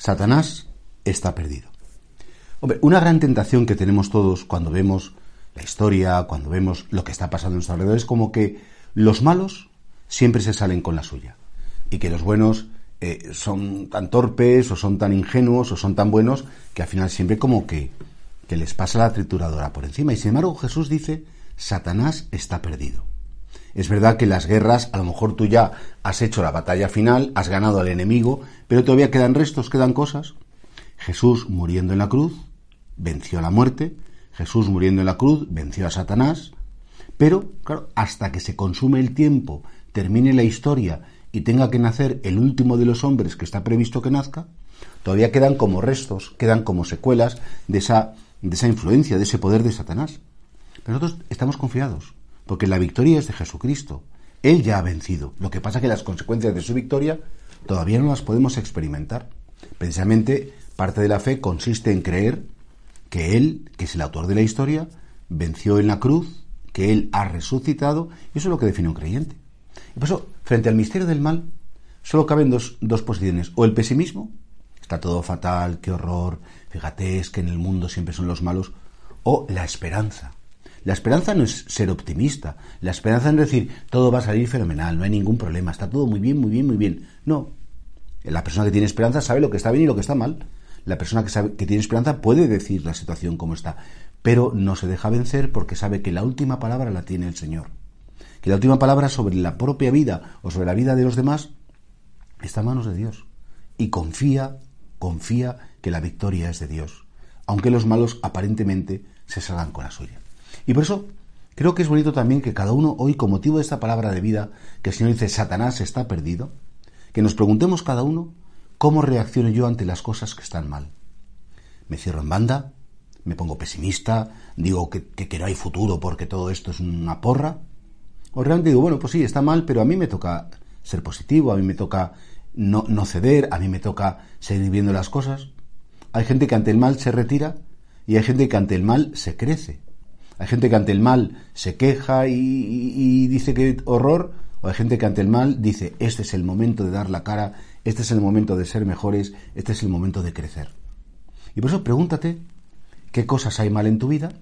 Satanás está perdido. Hombre, una gran tentación que tenemos todos cuando vemos la historia, cuando vemos lo que está pasando en nuestro alrededor, es como que los malos siempre se salen con la suya y que los buenos eh, son tan torpes o son tan ingenuos o son tan buenos que al final siempre como que, que les pasa la trituradora por encima. Y sin embargo Jesús dice, Satanás está perdido. Es verdad que las guerras, a lo mejor tú ya has hecho la batalla final, has ganado al enemigo, pero todavía quedan restos, quedan cosas. Jesús muriendo en la cruz, venció a la muerte, Jesús muriendo en la cruz, venció a Satanás, pero, claro, hasta que se consume el tiempo, termine la historia y tenga que nacer el último de los hombres que está previsto que nazca, todavía quedan como restos, quedan como secuelas de esa, de esa influencia, de ese poder de Satanás. Nosotros estamos confiados, porque la victoria es de Jesucristo. Él ya ha vencido. Lo que pasa es que las consecuencias de su victoria todavía no las podemos experimentar. Precisamente parte de la fe consiste en creer que Él, que es el autor de la historia, venció en la cruz, que Él ha resucitado, y eso es lo que define un creyente. Y por eso, frente al misterio del mal, solo caben dos, dos posiciones. O el pesimismo, está todo fatal, qué horror, fíjate, es que en el mundo siempre son los malos, o la esperanza. La esperanza no es ser optimista. La esperanza es decir, todo va a salir fenomenal, no hay ningún problema, está todo muy bien, muy bien, muy bien. No. La persona que tiene esperanza sabe lo que está bien y lo que está mal. La persona que, sabe, que tiene esperanza puede decir la situación como está, pero no se deja vencer porque sabe que la última palabra la tiene el Señor. Que la última palabra sobre la propia vida o sobre la vida de los demás está en manos de Dios. Y confía, confía que la victoria es de Dios, aunque los malos aparentemente se salgan con la suya. Y por eso creo que es bonito también que cada uno hoy, con motivo de esta palabra de vida, que el Señor dice, Satanás está perdido, que nos preguntemos cada uno cómo reacciono yo ante las cosas que están mal. ¿Me cierro en banda? ¿Me pongo pesimista? ¿Digo que, que, no hay futuro porque todo esto es una porra? ¿O realmente digo, bueno, pues sí, está mal, pero a mí me toca ser positivo, a mí me toca no, no ceder, a mí me toca seguir viendo las cosas? Hay gente que ante el mal se retira y hay gente que ante el mal se crece. Hay gente que ante el mal se queja y, dice que horror, o hay gente que ante el mal dice, este es el momento de dar la cara, este es el momento de ser mejores, este es el momento de crecer. Y por eso pregúntate, ¿qué cosas hay mal en tu vida?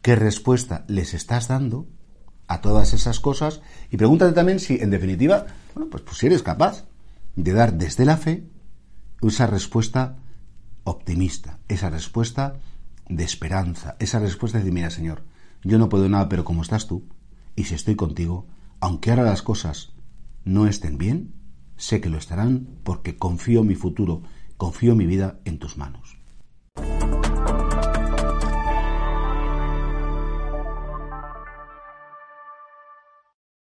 ¿Qué respuesta les estás dando a todas esas cosas? Y pregúntate también si, en definitiva, bueno, pues, pues si eres capaz de dar desde la fe esa respuesta optimista, esa respuesta de esperanza, esa respuesta de mira Señor, yo no puedo nada, pero como estás tú, y si estoy contigo, aunque ahora las cosas no estén bien, sé que lo estarán porque confío mi futuro, confío mi vida en tus manos.